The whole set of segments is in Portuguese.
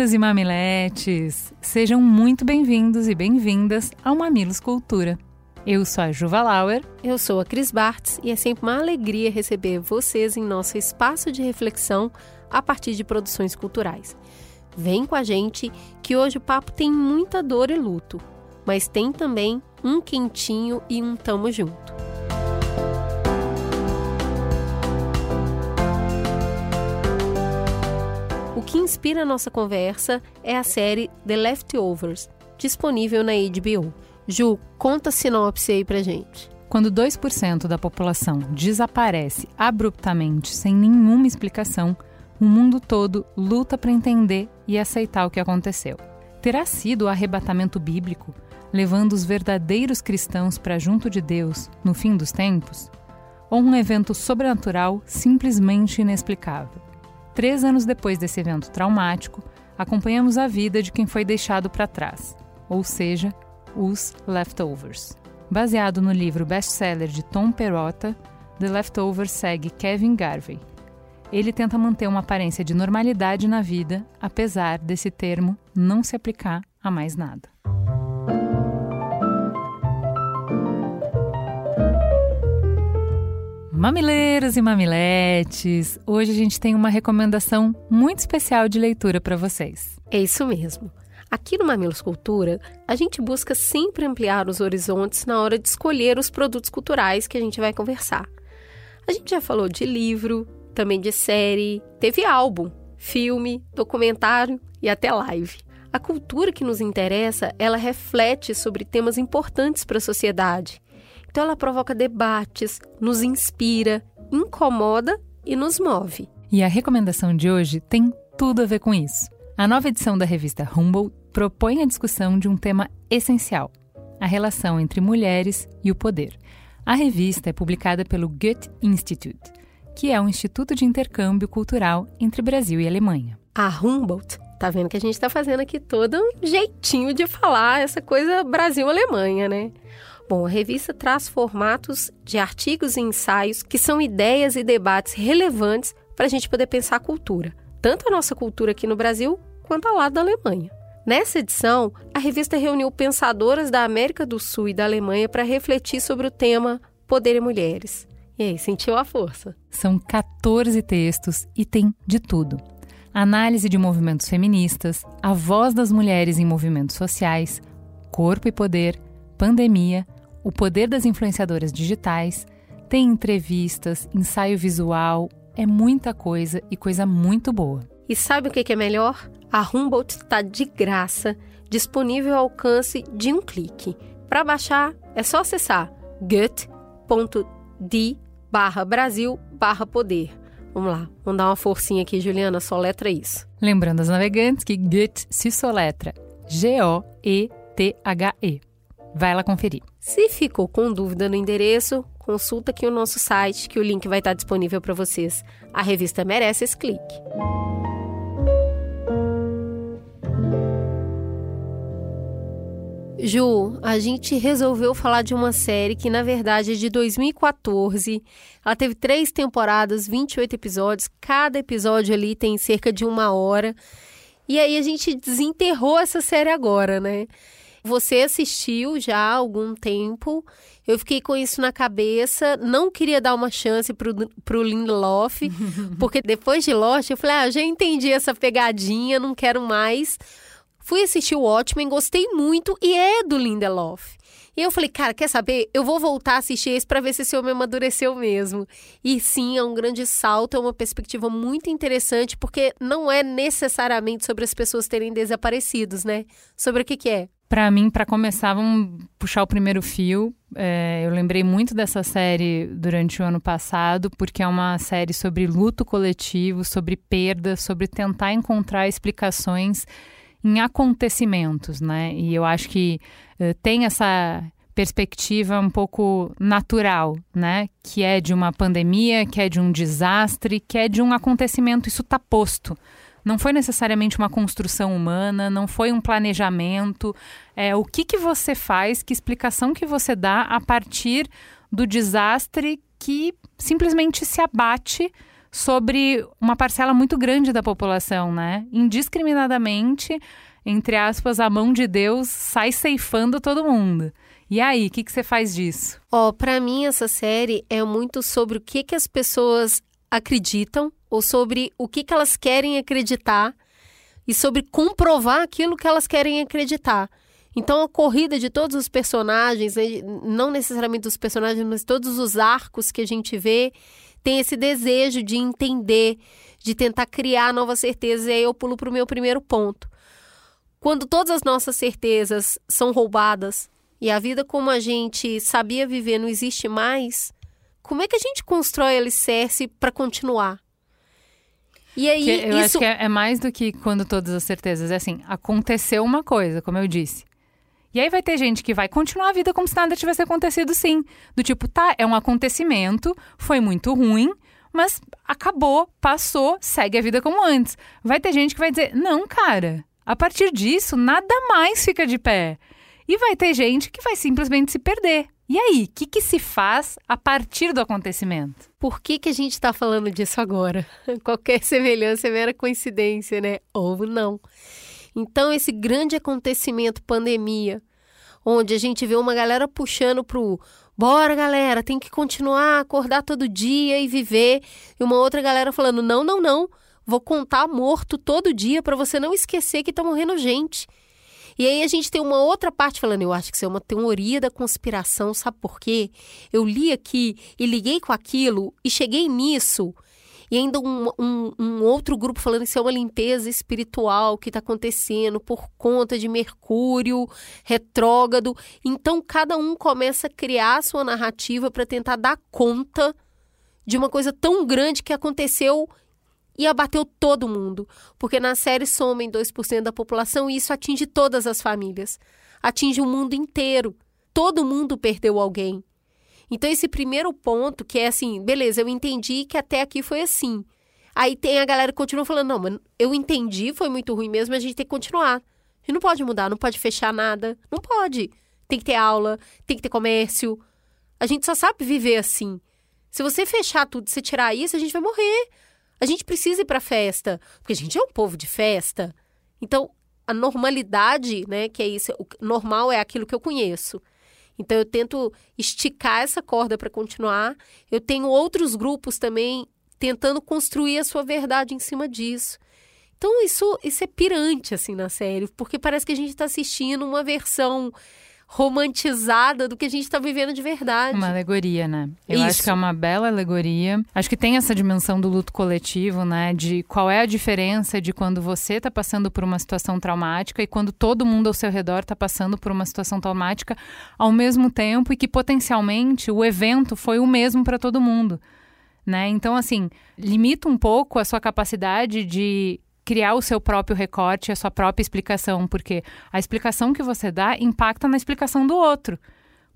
Mamileiros e mamiletes, sejam muito bem-vindos e bem-vindas ao Mamilos Cultura. Eu sou a Juva Lauer. Eu sou a Cris Bartz e é sempre uma alegria receber vocês em nosso espaço de reflexão a partir de produções culturais. Vem com a gente que hoje o papo tem muita dor e luto, mas tem também um quentinho e um tamo junto. O que inspira a nossa conversa é a série The Leftovers, disponível na HBO. Ju, conta a sinopse aí pra gente. Quando 2% da população desaparece abruptamente sem nenhuma explicação, o mundo todo luta para entender e aceitar o que aconteceu. Terá sido o arrebatamento bíblico, levando os verdadeiros cristãos para junto de Deus no fim dos tempos? Ou um evento sobrenatural simplesmente inexplicável? Três anos depois desse evento traumático, acompanhamos a vida de quem foi deixado para trás, ou seja, os Leftovers. Baseado no livro best-seller de Tom Perrotta, The Leftovers segue Kevin Garvey. Ele tenta manter uma aparência de normalidade na vida, apesar desse termo não se aplicar a mais nada. Mamileiros e mamiletes, hoje a gente tem uma recomendação muito especial de leitura para vocês. É isso mesmo. Aqui no Mamilos Cultura, a gente busca sempre ampliar os horizontes na hora de escolher os produtos culturais que a gente vai conversar. A gente já falou de livro, também de série, teve álbum, filme, documentário e até live. A cultura que nos interessa, ela reflete sobre temas importantes para a sociedade então ela provoca debates, nos inspira, incomoda e nos move. E a recomendação de hoje tem tudo a ver com isso. A nova edição da revista Humboldt propõe a discussão de um tema essencial: a relação entre mulheres e o poder. A revista é publicada pelo Goethe Institute, que é um instituto de intercâmbio cultural entre Brasil e Alemanha. A Humboldt Tá vendo que a gente está fazendo aqui todo um jeitinho de falar essa coisa Brasil-Alemanha, né? Bom, a revista traz formatos de artigos e ensaios que são ideias e debates relevantes para a gente poder pensar a cultura, tanto a nossa cultura aqui no Brasil quanto a lá da Alemanha. Nessa edição, a revista reuniu pensadoras da América do Sul e da Alemanha para refletir sobre o tema Poder e Mulheres. E aí, sentiu a força? São 14 textos e tem de tudo. Análise de movimentos feministas, a voz das mulheres em movimentos sociais, corpo e poder, pandemia, o poder das influenciadoras digitais, tem entrevistas, ensaio visual, é muita coisa e coisa muito boa. E sabe o que é melhor? A Humboldt está de graça, disponível ao alcance de um clique. Para baixar, é só acessar gut.d barra Brasil barra poder. Vamos lá, vamos dar uma forcinha aqui, Juliana, soletra isso. Lembrando aos navegantes que Goethe se soletra G-O-E-T-H-E. Vai lá conferir. Se ficou com dúvida no endereço, consulta aqui o nosso site, que o link vai estar disponível para vocês. A revista merece esse clique. Ju, a gente resolveu falar de uma série que, na verdade, é de 2014. Ela teve três temporadas, 28 episódios. Cada episódio ali tem cerca de uma hora. E aí a gente desenterrou essa série agora, né? Você assistiu já há algum tempo. Eu fiquei com isso na cabeça. Não queria dar uma chance pro, pro Lindelof, porque depois de Lost eu falei, ah, já entendi essa pegadinha, não quero mais. Fui assistir o Watchmen, gostei muito e é do Lindelof. E eu falei, cara, quer saber? Eu vou voltar a assistir esse para ver se esse homem amadureceu mesmo. E sim, é um grande salto, é uma perspectiva muito interessante, porque não é necessariamente sobre as pessoas terem desaparecidos, né? Sobre o que, que é? Para mim, para começar, vamos puxar o primeiro fio. É, eu lembrei muito dessa série durante o ano passado, porque é uma série sobre luto coletivo, sobre perda, sobre tentar encontrar explicações em acontecimentos, né? E eu acho que uh, tem essa perspectiva um pouco natural, né? Que é de uma pandemia, que é de um desastre, que é de um acontecimento, isso está posto. Não foi necessariamente uma construção humana, não foi um planejamento. É o que, que você faz, que explicação que você dá a partir do desastre que simplesmente se abate sobre uma parcela muito grande da população, né? Indiscriminadamente, entre aspas, a mão de Deus sai ceifando todo mundo. E aí, o que, que você faz disso? Ó, oh, para mim essa série é muito sobre o que, que as pessoas acreditam ou sobre o que, que elas querem acreditar e sobre comprovar aquilo que elas querem acreditar. Então a corrida de todos os personagens, né, não necessariamente dos personagens, mas todos os arcos que a gente vê, tem esse desejo de entender, de tentar criar novas certezas. E aí eu pulo para o meu primeiro ponto. Quando todas as nossas certezas são roubadas e a vida como a gente sabia viver não existe mais, como é que a gente constrói alicerce para continuar? E aí, que eu isso... acho que é, é mais do que quando todas as certezas. É assim, aconteceu uma coisa, como eu disse. E aí vai ter gente que vai continuar a vida como se nada tivesse acontecido sim. Do tipo, tá, é um acontecimento, foi muito ruim, mas acabou, passou, segue a vida como antes. Vai ter gente que vai dizer, não, cara, a partir disso, nada mais fica de pé. E vai ter gente que vai simplesmente se perder. E aí, o que, que, se faz a partir do acontecimento? Por que, que a gente está falando disso agora? Qualquer semelhança é mera coincidência, né? Ou não. Então, esse grande acontecimento, pandemia, onde a gente vê uma galera puxando pro bora galera, tem que continuar, acordar todo dia e viver, e uma outra galera falando: não, não, não, vou contar morto todo dia para você não esquecer que tá morrendo gente. E aí a gente tem uma outra parte falando, eu acho que isso é uma teoria da conspiração, sabe por quê? Eu li aqui e liguei com aquilo e cheguei nisso e ainda um, um, um outro grupo falando que isso é uma limpeza espiritual que está acontecendo por conta de Mercúrio retrógrado. Então, cada um começa a criar a sua narrativa para tentar dar conta de uma coisa tão grande que aconteceu e abateu todo mundo. Porque na série somem 2% da população e isso atinge todas as famílias. Atinge o mundo inteiro. Todo mundo perdeu alguém. Então, esse primeiro ponto, que é assim, beleza, eu entendi que até aqui foi assim. Aí tem a galera que continua falando, não, mas eu entendi, foi muito ruim mesmo, a gente tem que continuar. A gente não pode mudar, não pode fechar nada. Não pode. Tem que ter aula, tem que ter comércio. A gente só sabe viver assim. Se você fechar tudo, se tirar isso, a gente vai morrer. A gente precisa ir para festa, porque a gente é um povo de festa. Então, a normalidade, né, que é isso, o normal é aquilo que eu conheço. Então eu tento esticar essa corda para continuar. Eu tenho outros grupos também tentando construir a sua verdade em cima disso. Então isso, isso é pirante assim na série, porque parece que a gente está assistindo uma versão romantizada do que a gente está vivendo de verdade. Uma alegoria, né? Eu Isso. acho que é uma bela alegoria. Acho que tem essa dimensão do luto coletivo, né? De qual é a diferença de quando você está passando por uma situação traumática e quando todo mundo ao seu redor está passando por uma situação traumática ao mesmo tempo e que potencialmente o evento foi o mesmo para todo mundo. Né? Então, assim, limita um pouco a sua capacidade de criar o seu próprio recorte, a sua própria explicação, porque a explicação que você dá impacta na explicação do outro.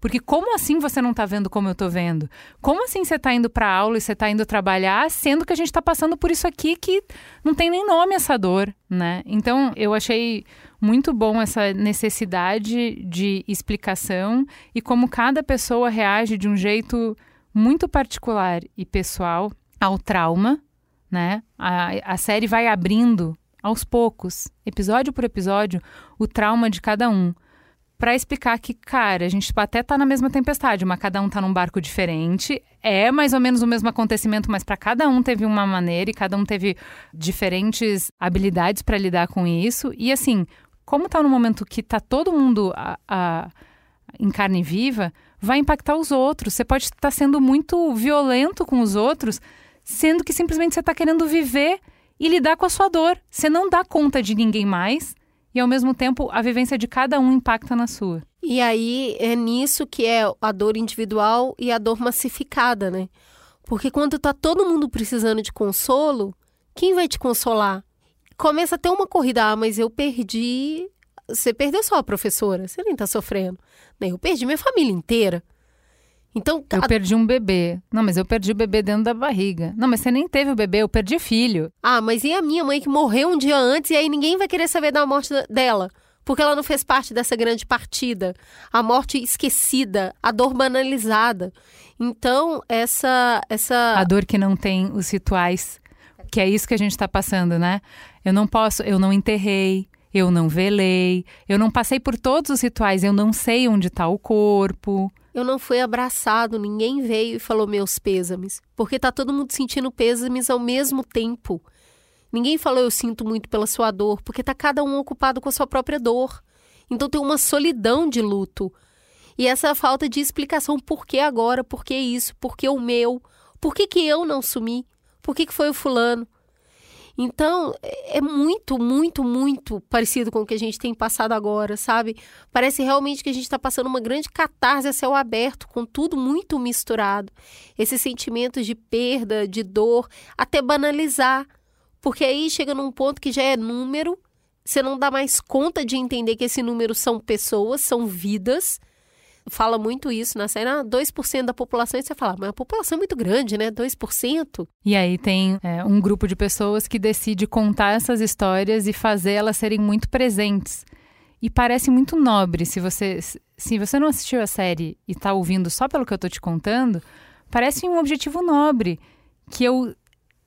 Porque como assim você não está vendo como eu estou vendo? Como assim você está indo para aula e você está indo trabalhar, sendo que a gente está passando por isso aqui que não tem nem nome essa dor, né? Então eu achei muito bom essa necessidade de explicação e como cada pessoa reage de um jeito muito particular e pessoal ao trauma né? A, a série vai abrindo aos poucos, episódio por episódio, o trauma de cada um. Para explicar que, cara, a gente até tá na mesma tempestade, mas cada um tá num barco diferente. É mais ou menos o mesmo acontecimento, mas para cada um teve uma maneira e cada um teve diferentes habilidades para lidar com isso. E assim, como tá no momento que tá todo mundo a, a, em carne viva, vai impactar os outros. Você pode estar tá sendo muito violento com os outros sendo que simplesmente você está querendo viver e lidar com a sua dor. Você não dá conta de ninguém mais e, ao mesmo tempo, a vivência de cada um impacta na sua. E aí é nisso que é a dor individual e a dor massificada, né? Porque quando tá todo mundo precisando de consolo, quem vai te consolar? começa a ter uma corrida, ah, mas eu perdi. Você perdeu só a professora, você nem tá sofrendo. Eu perdi minha família inteira. Então, eu a... perdi um bebê. Não, mas eu perdi o bebê dentro da barriga. Não, mas você nem teve o bebê, eu perdi filho. Ah, mas e a minha mãe que morreu um dia antes e aí ninguém vai querer saber da morte dela? Porque ela não fez parte dessa grande partida. A morte esquecida, a dor banalizada. Então, essa essa a dor que não tem os rituais, que é isso que a gente está passando, né? Eu não posso, eu não enterrei, eu não velei, eu não passei por todos os rituais, eu não sei onde está o corpo. Eu não fui abraçado, ninguém veio e falou meus pêsames, porque tá todo mundo sentindo pêsames ao mesmo tempo. Ninguém falou eu sinto muito pela sua dor, porque tá cada um ocupado com a sua própria dor. Então tem uma solidão de luto. E essa falta de explicação, por que agora, por que isso, por que o meu, por que, que eu não sumi, por que, que foi o fulano. Então, é muito, muito, muito parecido com o que a gente tem passado agora, sabe? Parece realmente que a gente está passando uma grande catarse a céu aberto, com tudo muito misturado. Esses sentimentos de perda, de dor, até banalizar. Porque aí chega num ponto que já é número, você não dá mais conta de entender que esse número são pessoas, são vidas fala muito isso na série, ah, 2% da população, e você fala, mas a população é muito grande, né? 2%. E aí tem é, um grupo de pessoas que decide contar essas histórias e fazer elas serem muito presentes. E parece muito nobre, se você, se você não assistiu a série e está ouvindo só pelo que eu estou te contando, parece um objetivo nobre, que eu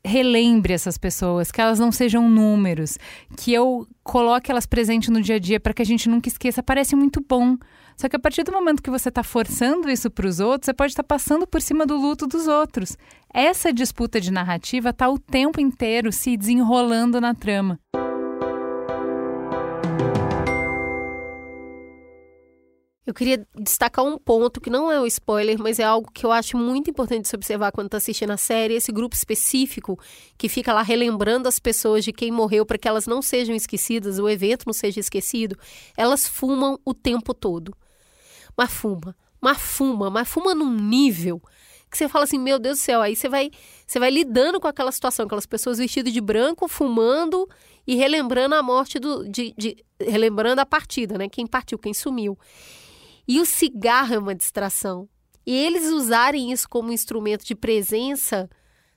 relembre essas pessoas, que elas não sejam números, que eu coloque elas presentes no dia a dia para que a gente nunca esqueça. Parece muito bom. Só que a partir do momento que você está forçando isso para os outros, você pode estar tá passando por cima do luto dos outros. Essa disputa de narrativa está o tempo inteiro se desenrolando na trama. Eu queria destacar um ponto que não é um spoiler, mas é algo que eu acho muito importante se observar quando está assistindo a série. Esse grupo específico que fica lá relembrando as pessoas de quem morreu para que elas não sejam esquecidas, o evento não seja esquecido, elas fumam o tempo todo mas fuma, mas fuma, mas fuma num nível que você fala assim, meu Deus do céu, aí você vai, você vai lidando com aquela situação, aquelas pessoas vestidas de branco, fumando e relembrando a morte do, de, de relembrando a partida, né? Quem partiu, quem sumiu. E o cigarro é uma distração. E eles usarem isso como instrumento de presença,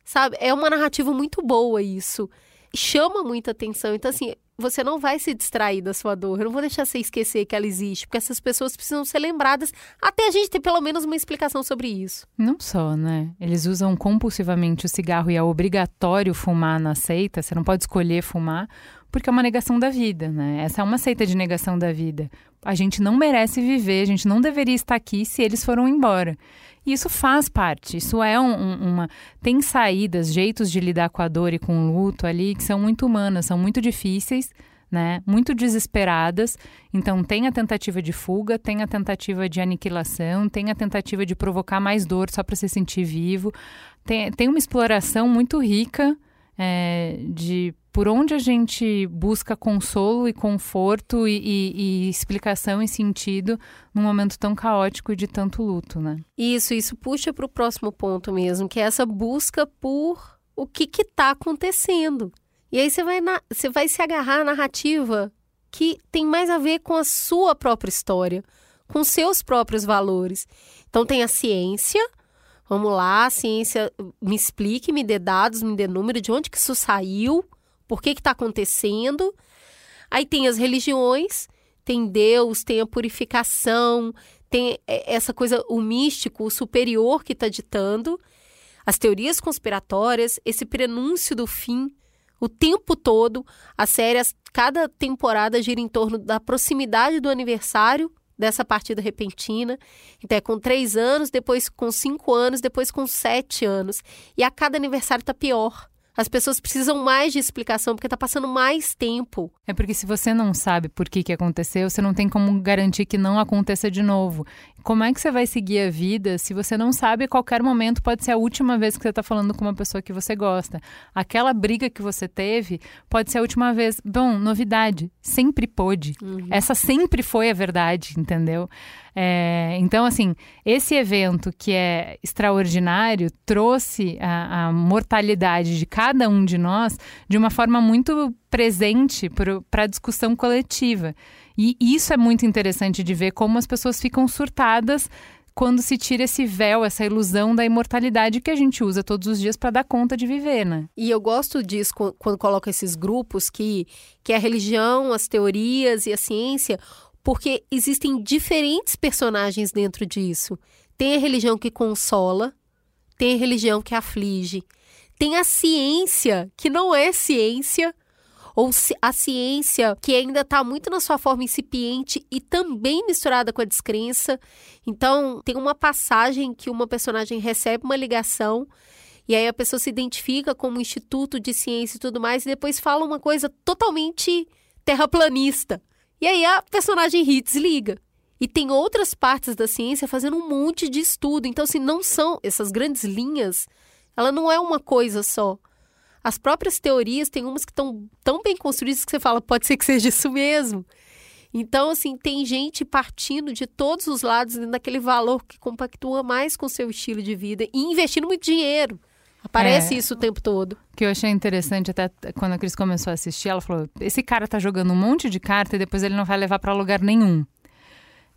sabe? É uma narrativa muito boa isso. Chama muita atenção. Então, assim, você não vai se distrair da sua dor. Eu não vou deixar você esquecer que ela existe, porque essas pessoas precisam ser lembradas até a gente ter pelo menos uma explicação sobre isso. Não só, né? Eles usam compulsivamente o cigarro e é obrigatório fumar na seita, você não pode escolher fumar, porque é uma negação da vida, né? Essa é uma seita de negação da vida. A gente não merece viver, a gente não deveria estar aqui se eles foram embora. E isso faz parte, isso é um, um, uma. Tem saídas, jeitos de lidar com a dor e com o luto ali que são muito humanas, são muito difíceis, né? Muito desesperadas. Então, tem a tentativa de fuga, tem a tentativa de aniquilação, tem a tentativa de provocar mais dor só para se sentir vivo. Tem, tem uma exploração muito rica é, de por onde a gente busca consolo e conforto e, e, e, explicação e sentido num momento tão caótico e de tanto luto, né? Isso, isso puxa para o próximo ponto mesmo, que é essa busca por o que está acontecendo. E aí você vai, na, você vai se agarrar à narrativa que tem mais a ver com a sua própria história, com seus próprios valores. Então tem a ciência, vamos lá, a ciência me explique, me dê dados, me dê número de onde que isso saiu, por que está acontecendo. Aí tem as religiões, tem Deus, tem a purificação, tem essa coisa, o místico, o superior que está ditando, as teorias conspiratórias, esse prenúncio do fim, o tempo todo, a série, cada temporada gira em torno da proximidade do aniversário dessa partida repentina. Então é com três anos, depois com cinco anos, depois com sete anos. E a cada aniversário está pior. As pessoas precisam mais de explicação porque está passando mais tempo. É porque se você não sabe por que, que aconteceu, você não tem como garantir que não aconteça de novo. Como é que você vai seguir a vida se você não sabe a qualquer momento pode ser a última vez que você está falando com uma pessoa que você gosta? Aquela briga que você teve pode ser a última vez. Bom, novidade, sempre pôde. Uhum. Essa sempre foi a verdade, entendeu? É, então, assim, esse evento que é extraordinário trouxe a, a mortalidade de cada um de nós de uma forma muito presente para a discussão coletiva. E isso é muito interessante de ver como as pessoas ficam surtadas quando se tira esse véu, essa ilusão da imortalidade que a gente usa todos os dias para dar conta de viver, né? E eu gosto disso quando coloca esses grupos que, que a religião, as teorias e a ciência, porque existem diferentes personagens dentro disso. Tem a religião que consola, tem a religião que aflige, tem a ciência que não é ciência, ou a ciência que ainda está muito na sua forma incipiente e também misturada com a descrença. Então, tem uma passagem que uma personagem recebe uma ligação e aí a pessoa se identifica como instituto de ciência e tudo mais e depois fala uma coisa totalmente terraplanista. E aí a personagem ri desliga. E tem outras partes da ciência fazendo um monte de estudo. Então, se assim, não são essas grandes linhas, ela não é uma coisa só. As próprias teorias, tem umas que estão tão bem construídas que você fala, pode ser que seja isso mesmo. Então, assim, tem gente partindo de todos os lados naquele valor que compactua mais com o seu estilo de vida e investindo muito dinheiro. Aparece é, isso o tempo todo. Que eu achei interessante, até quando a Cris começou a assistir, ela falou: esse cara tá jogando um monte de carta e depois ele não vai levar para lugar nenhum.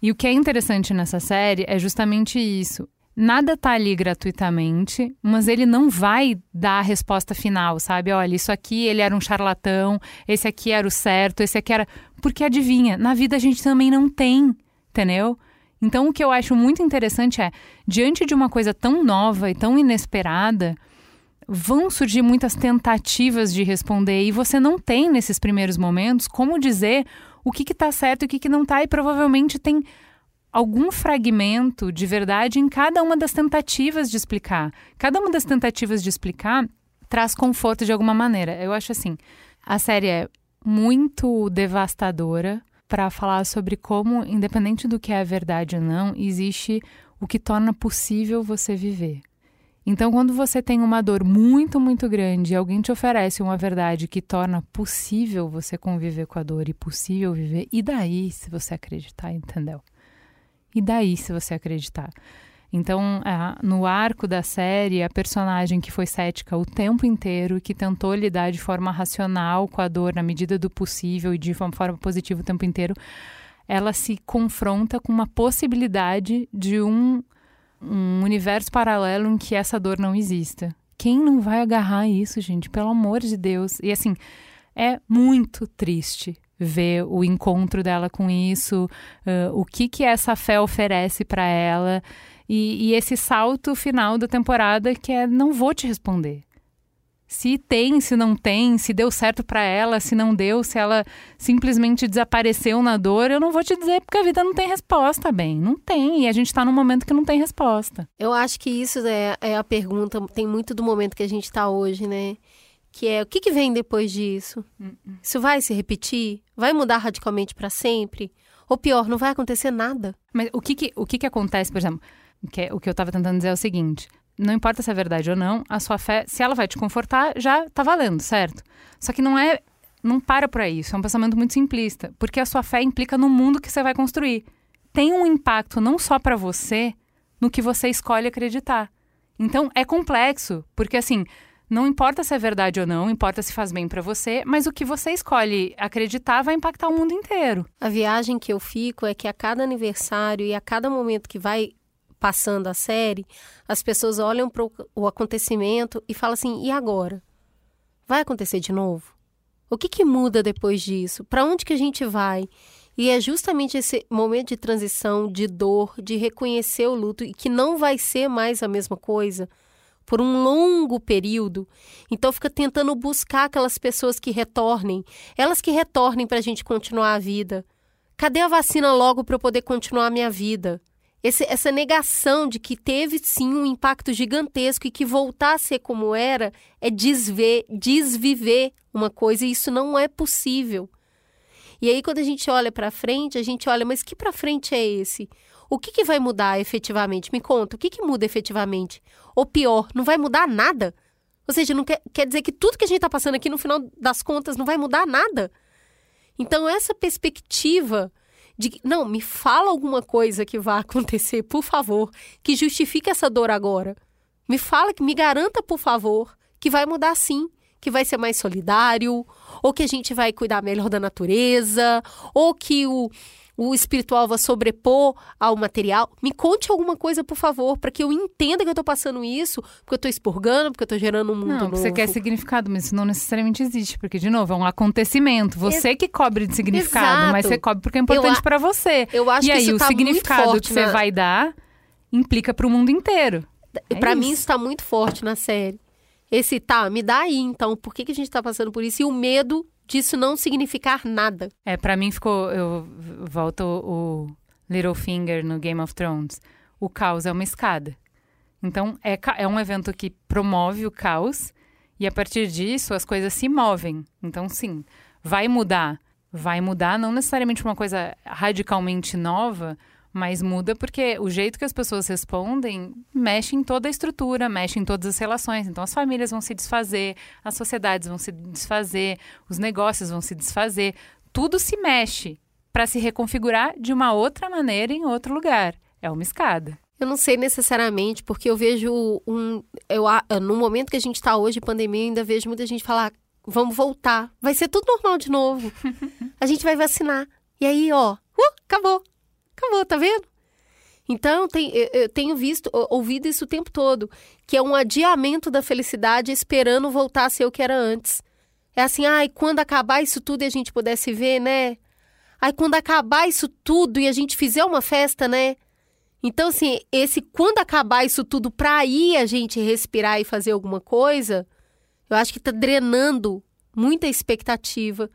E o que é interessante nessa série é justamente isso. Nada tá ali gratuitamente, mas ele não vai dar a resposta final, sabe? Olha, isso aqui ele era um charlatão, esse aqui era o certo, esse aqui era. Porque adivinha, na vida a gente também não tem, entendeu? Então o que eu acho muito interessante é, diante de uma coisa tão nova e tão inesperada, vão surgir muitas tentativas de responder e você não tem nesses primeiros momentos como dizer o que está certo e o que, que não está, e provavelmente tem algum fragmento de verdade em cada uma das tentativas de explicar. Cada uma das tentativas de explicar traz conforto de alguma maneira. Eu acho assim, a série é muito devastadora para falar sobre como, independente do que é verdade ou não, existe o que torna possível você viver. Então, quando você tem uma dor muito, muito grande e alguém te oferece uma verdade que torna possível você conviver com a dor e possível viver, e daí se você acreditar, entendeu? E daí, se você acreditar? Então, no arco da série, a personagem que foi cética o tempo inteiro, que tentou lidar de forma racional com a dor na medida do possível e de uma forma positiva o tempo inteiro, ela se confronta com uma possibilidade de um, um universo paralelo em que essa dor não exista. Quem não vai agarrar isso, gente? Pelo amor de Deus. E assim, é muito triste ver o encontro dela com isso, uh, o que que essa fé oferece para ela e, e, esse salto final da temporada que é não vou te responder. Se tem, se não tem, se deu certo para ela, se não deu, se ela simplesmente desapareceu na dor, eu não vou te dizer porque a vida não tem resposta, bem. Não tem. E a gente está num momento que não tem resposta. Eu acho que isso é, é a pergunta, tem muito do momento que a gente está hoje, né? Que é o que, que vem depois disso? Uh -uh. Isso vai se repetir? Vai mudar radicalmente para sempre? Ou pior, não vai acontecer nada? Mas o que, que, o que, que acontece, por exemplo, que é, o que eu estava tentando dizer é o seguinte: não importa se é verdade ou não, a sua fé, se ela vai te confortar, já tá valendo, certo? Só que não é. Não para por isso é um pensamento muito simplista, porque a sua fé implica no mundo que você vai construir. Tem um impacto não só para você, no que você escolhe acreditar. Então é complexo, porque assim, não importa se é verdade ou não, importa se faz bem para você, mas o que você escolhe acreditar vai impactar o mundo inteiro. A viagem que eu fico é que a cada aniversário e a cada momento que vai passando a série, as pessoas olham para o acontecimento e falam assim: e agora? Vai acontecer de novo? O que, que muda depois disso? Para onde que a gente vai? E é justamente esse momento de transição, de dor, de reconhecer o luto e que não vai ser mais a mesma coisa por um longo período. Então fica tentando buscar aquelas pessoas que retornem, elas que retornem para a gente continuar a vida. Cadê a vacina logo para eu poder continuar a minha vida? Esse, essa negação de que teve sim um impacto gigantesco e que voltar a ser como era é desver, desviver uma coisa e isso não é possível. E aí quando a gente olha para frente, a gente olha, mas que para frente é esse? O que, que vai mudar efetivamente? Me conta, o que, que muda efetivamente? Ou pior, não vai mudar nada? Ou seja, não quer, quer dizer que tudo que a gente está passando aqui, no final das contas, não vai mudar nada? Então, essa perspectiva de que, não, me fala alguma coisa que vai acontecer, por favor, que justifique essa dor agora. Me fala, que me garanta, por favor, que vai mudar sim, que vai ser mais solidário, ou que a gente vai cuidar melhor da natureza, ou que o o espiritual vai sobrepor ao material. Me conte alguma coisa, por favor, para que eu entenda que eu estou passando isso, porque eu estou expurgando, porque eu estou gerando um mundo não, novo. Você quer significado, mas isso não necessariamente existe, porque, de novo, é um acontecimento. Você Ex que cobre de significado, Exato. mas você cobre porque é importante para você. Eu acho e que aí, isso o tá significado que você vai dar implica para o mundo inteiro. É para mim, isso está muito forte na série. Esse tá, me dá aí, então, por que, que a gente está passando por isso? E o medo disso não significar nada. É, para mim ficou. Eu volto o Littlefinger no Game of Thrones. O caos é uma escada. Então, é, é um evento que promove o caos e a partir disso as coisas se movem. Então, sim, vai mudar. Vai mudar, não necessariamente uma coisa radicalmente nova, mas muda porque o jeito que as pessoas respondem mexe em toda a estrutura, mexe em todas as relações. Então, as famílias vão se desfazer, as sociedades vão se desfazer, os negócios vão se desfazer. Tudo se mexe para se reconfigurar de uma outra maneira em outro lugar. É uma escada. Eu não sei necessariamente, porque eu vejo um. Eu, no momento que a gente está hoje, pandemia, ainda vejo muita gente falar: vamos voltar. Vai ser tudo normal de novo. a gente vai vacinar. E aí, ó, uh, acabou. Acabou, tá vendo? Então, tem, eu tenho visto, ouvido isso o tempo todo, que é um adiamento da felicidade esperando voltar a ser o que era antes. É assim, ai, quando acabar isso tudo e a gente pudesse ver, né? Ai, quando acabar isso tudo e a gente fizer uma festa, né? Então, assim, esse quando acabar isso tudo pra aí a gente respirar e fazer alguma coisa, eu acho que tá drenando muita expectativa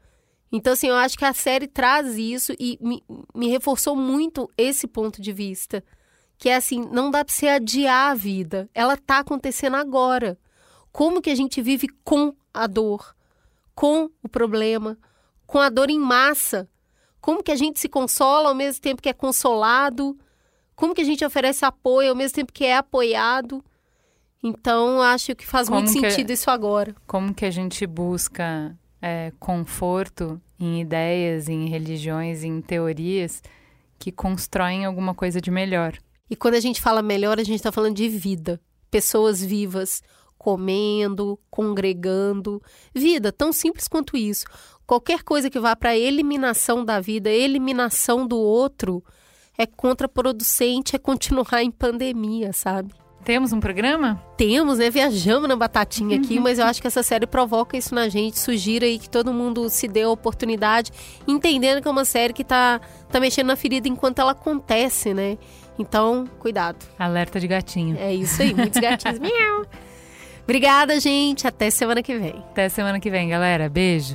então, assim, eu acho que a série traz isso e me, me reforçou muito esse ponto de vista. Que é assim, não dá para você adiar a vida. Ela tá acontecendo agora. Como que a gente vive com a dor, com o problema, com a dor em massa? Como que a gente se consola ao mesmo tempo que é consolado? Como que a gente oferece apoio ao mesmo tempo que é apoiado? Então, acho que faz como muito sentido isso agora. Como que a gente busca é, conforto em ideias, em religiões, em teorias que constroem alguma coisa de melhor. E quando a gente fala melhor, a gente está falando de vida. Pessoas vivas, comendo, congregando. Vida, tão simples quanto isso. Qualquer coisa que vá para a eliminação da vida, eliminação do outro, é contraproducente, é continuar em pandemia, sabe? Temos um programa? Temos, né? Viajamos na batatinha aqui, uhum. mas eu acho que essa série provoca isso na gente, sugira aí que todo mundo se dê a oportunidade, entendendo que é uma série que tá, tá mexendo na ferida enquanto ela acontece, né? Então, cuidado. Alerta de gatinho. É isso aí, muitos gatinhos. Miau. Obrigada, gente. Até semana que vem. Até semana que vem, galera. Beijo.